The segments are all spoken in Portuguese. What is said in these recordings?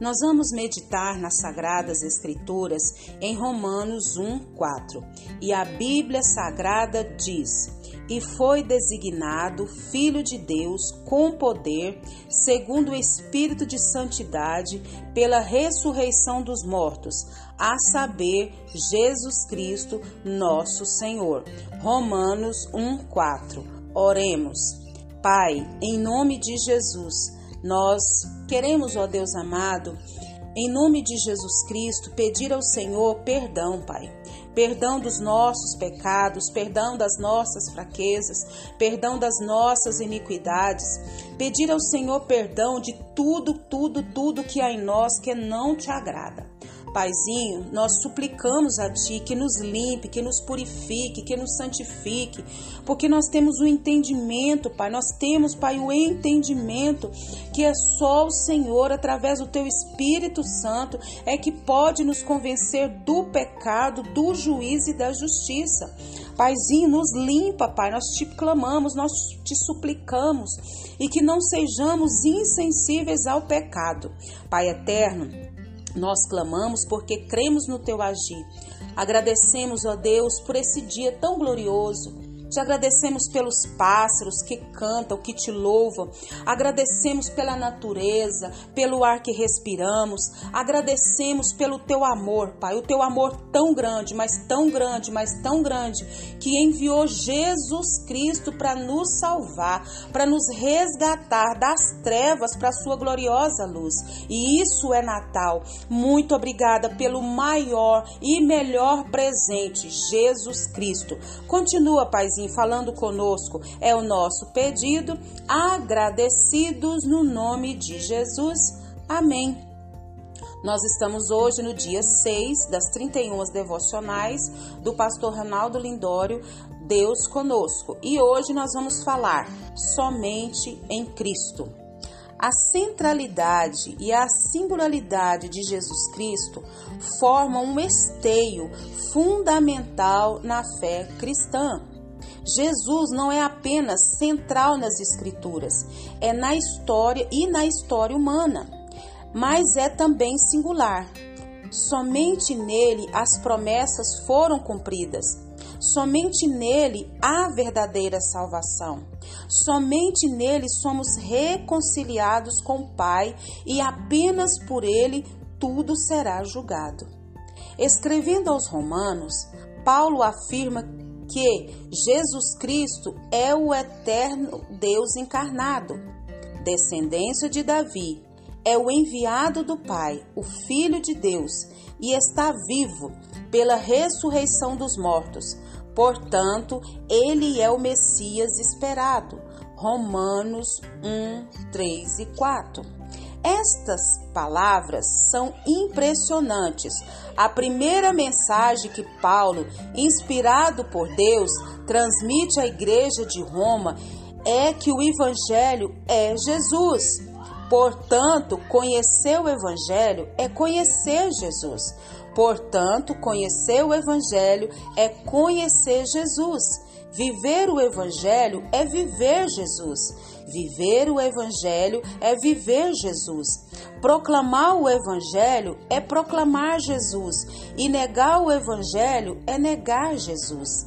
Nós vamos meditar nas Sagradas Escrituras em Romanos 1, 4. E a Bíblia Sagrada diz: e foi designado Filho de Deus com poder, segundo o Espírito de Santidade, pela ressurreição dos mortos, a saber, Jesus Cristo, nosso Senhor. Romanos 1:4. Oremos. Pai, em nome de Jesus, nós queremos, ó Deus amado, em nome de Jesus Cristo, pedir ao Senhor perdão, Pai. Perdão dos nossos pecados, perdão das nossas fraquezas, perdão das nossas iniquidades. Pedir ao Senhor perdão de tudo, tudo, tudo que há em nós que não te agrada. Paizinho, nós suplicamos a Ti que nos limpe, que nos purifique, que nos santifique, porque nós temos o entendimento, Pai, nós temos, Pai, o entendimento que é só o Senhor, através do Teu Espírito Santo, é que pode nos convencer do pecado, do juízo e da justiça. Paizinho, nos limpa, Pai, nós te clamamos, nós te suplicamos e que não sejamos insensíveis ao pecado. Pai eterno, nós clamamos porque cremos no teu agir. Agradecemos, ó Deus, por esse dia tão glorioso te agradecemos pelos pássaros que cantam, que te louvam. Agradecemos pela natureza, pelo ar que respiramos. Agradecemos pelo teu amor, Pai. O teu amor tão grande, mas tão grande, mas tão grande, que enviou Jesus Cristo para nos salvar, para nos resgatar das trevas para a sua gloriosa luz. E isso é Natal. Muito obrigada pelo maior e melhor presente, Jesus Cristo. Continua, Paizinho assim falando conosco é o nosso pedido, agradecidos no nome de Jesus. Amém. Nós estamos hoje no dia 6 das 31 devocionais do pastor Ronaldo Lindório, Deus conosco. E hoje nós vamos falar somente em Cristo. A centralidade e a singularidade de Jesus Cristo formam um esteio fundamental na fé cristã. Jesus não é apenas central nas Escrituras, é na história e na história humana, mas é também singular. Somente nele as promessas foram cumpridas. Somente nele há verdadeira salvação. Somente nele somos reconciliados com o Pai e apenas por ele tudo será julgado. Escrevendo aos Romanos, Paulo afirma que Jesus Cristo é o eterno Deus encarnado, descendência de Davi, é o enviado do Pai, o Filho de Deus, e está vivo pela ressurreição dos mortos. Portanto, ele é o Messias esperado. Romanos 1, 3 e 4. Estas palavras são impressionantes. A primeira mensagem que Paulo, inspirado por Deus, transmite à igreja de Roma é que o Evangelho é Jesus. Portanto, conhecer o Evangelho é conhecer Jesus. Portanto, conhecer o Evangelho é conhecer Jesus. Viver o Evangelho é viver Jesus. Viver o Evangelho é viver Jesus. Proclamar o Evangelho é proclamar Jesus. E negar o Evangelho é negar Jesus.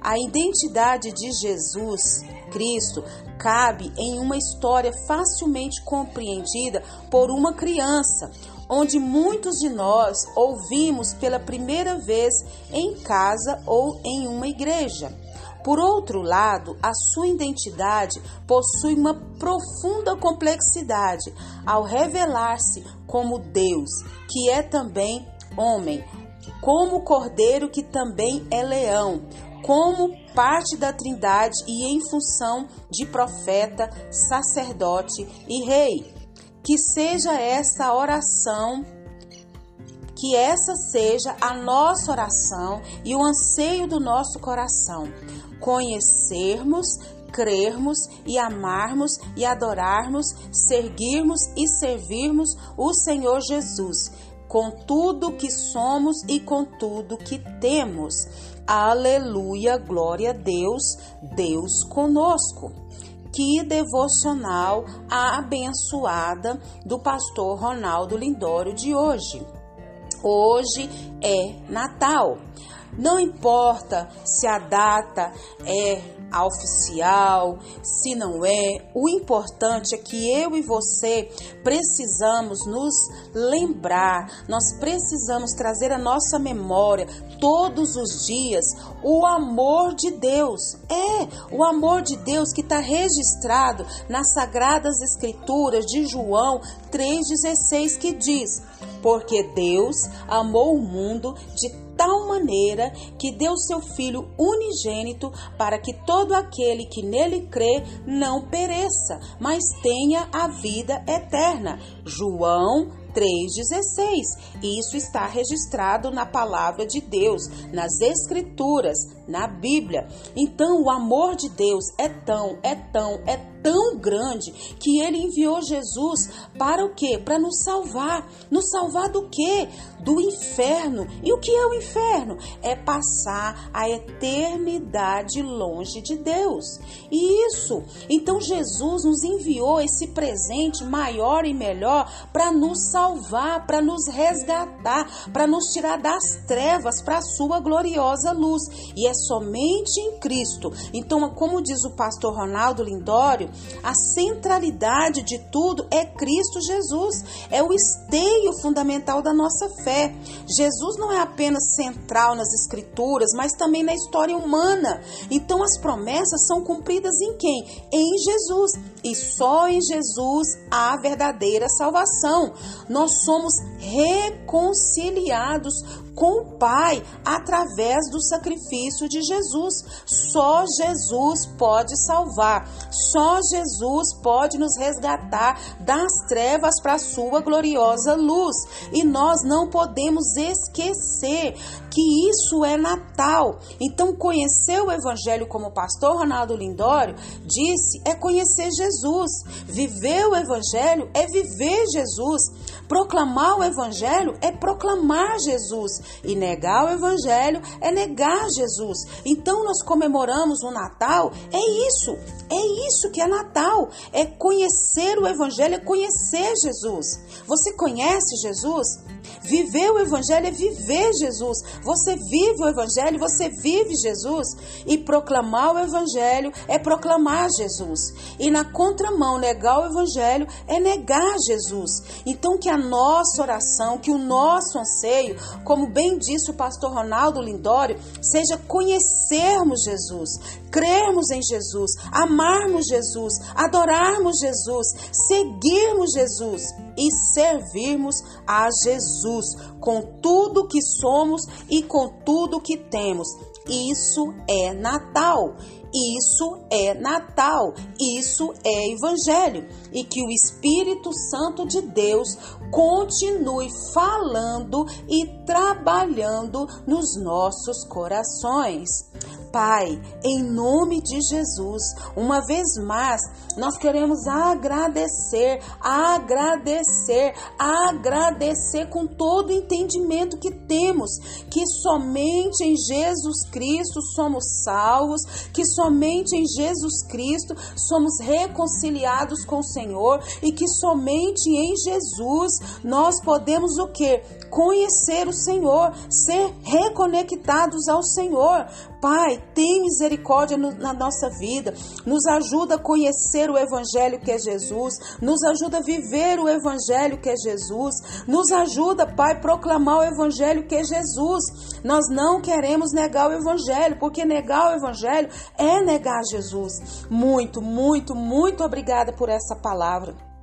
A identidade de Jesus Cristo cabe em uma história facilmente compreendida por uma criança, onde muitos de nós ouvimos pela primeira vez em casa ou em uma igreja. Por outro lado, a sua identidade possui uma profunda complexidade ao revelar-se como Deus, que é também homem, como cordeiro que também é leão, como parte da Trindade e em função de profeta, sacerdote e rei. Que seja essa oração que essa seja a nossa oração e o anseio do nosso coração. Conhecermos, crermos e amarmos e adorarmos, seguirmos e servirmos o Senhor Jesus com tudo que somos e com tudo que temos. Aleluia, glória a Deus, Deus conosco. Que devocional abençoada do pastor Ronaldo Lindório de hoje. Hoje é Natal. Não importa se a data é a oficial, se não é, o importante é que eu e você precisamos nos lembrar, nós precisamos trazer à nossa memória todos os dias o amor de Deus. É, o amor de Deus que está registrado nas Sagradas Escrituras de João 3,16 que diz: Porque Deus amou o mundo de tal maneira que deu seu Filho unigênito para que todo aquele que nele crê não pereça, mas tenha a vida eterna. João 3,16. Isso está registrado na palavra de Deus, nas Escrituras, na Bíblia. Então, o amor de Deus é tão, é tão, é tão grande que ele enviou Jesus para o quê? Para nos salvar. Nos salvar do quê? Do inferno. E o que é o inferno? É passar a eternidade longe de Deus. E isso, então Jesus nos enviou esse presente maior e melhor para nos salvar, para nos resgatar, para nos tirar das trevas para a sua gloriosa luz. E é somente em Cristo. Então, como diz o pastor Ronaldo Lindório, a centralidade de tudo é Cristo Jesus, é o esteio fundamental da nossa fé. Jesus não é apenas central nas Escrituras, mas também na história humana. Então as promessas são cumpridas em quem? Em Jesus. E só em Jesus há verdadeira salvação. Nós somos reconciliados com o Pai através do sacrifício de Jesus. Só Jesus pode salvar, só Jesus pode nos resgatar das trevas para a sua gloriosa luz. E nós não podemos esquecer que isso é Natal. Então, conhecer o Evangelho, como o pastor Ronaldo Lindório disse, é conhecer Jesus. Viver o Evangelho é viver Jesus. Proclamar o Evangelho é proclamar Jesus. E negar o Evangelho é negar Jesus. Então, nós comemoramos o Natal, é isso. É isso que é Natal. É conhecer o Evangelho, é conhecer Jesus. Você conhece Jesus? Viver o Evangelho é viver Jesus. Você vive o Evangelho, você vive Jesus. E proclamar o Evangelho é proclamar Jesus. E na contramão, negar o Evangelho é negar Jesus. Então, que a nossa oração, que o nosso anseio, como bem disse o pastor Ronaldo Lindório, seja conhecermos Jesus, crermos em Jesus, amarmos Jesus, adorarmos Jesus, seguirmos Jesus e servirmos a Jesus com tudo que somos e com tudo que temos. Isso é Natal. Isso é Natal, isso é Evangelho. E que o Espírito Santo de Deus continue falando e trabalhando nos nossos corações. Pai, em nome de Jesus, uma vez mais, nós queremos agradecer, agradecer, agradecer com todo o entendimento que temos, que somente em Jesus Cristo somos salvos, que somente em Jesus Cristo somos reconciliados com o Senhor e que somente em Jesus nós podemos o que? Conhecer o Senhor, ser reconectados ao Senhor. Pai, tem misericórdia no, na nossa vida, nos ajuda a conhecer o Evangelho que é Jesus, nos ajuda a viver o Evangelho que é Jesus, nos ajuda, Pai, a proclamar o Evangelho que é Jesus. Nós não queremos negar o Evangelho, porque negar o Evangelho é negar Jesus. Muito, muito, muito obrigada por essa palavra.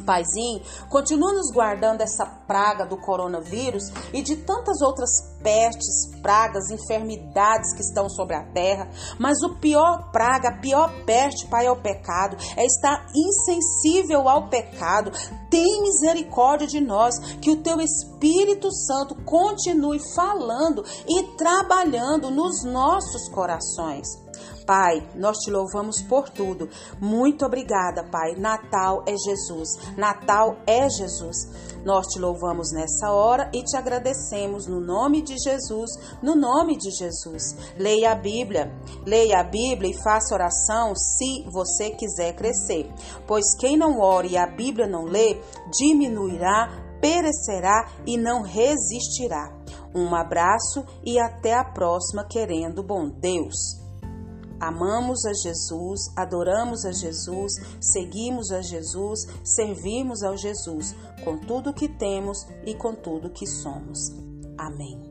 Paizinho, continua nos guardando essa praga do coronavírus e de tantas outras pestes, pragas, enfermidades que estão sobre a terra. Mas o pior praga, a pior peste, Pai, é o pecado, é estar insensível ao pecado. Tem misericórdia de nós, que o teu Espírito Santo continue falando e trabalhando nos nossos corações. Pai, nós te louvamos por tudo. Muito obrigada, Pai. Natal é Jesus. Natal é Jesus. Nós te louvamos nessa hora e te agradecemos no nome de Jesus, no nome de Jesus. Leia a Bíblia, leia a Bíblia e faça oração se você quiser crescer, pois quem não ore e a Bíblia não lê, diminuirá, perecerá e não resistirá. Um abraço e até a próxima, querendo bom Deus. Amamos a Jesus, adoramos a Jesus, seguimos a Jesus, servimos ao Jesus com tudo que temos e com tudo que somos. Amém.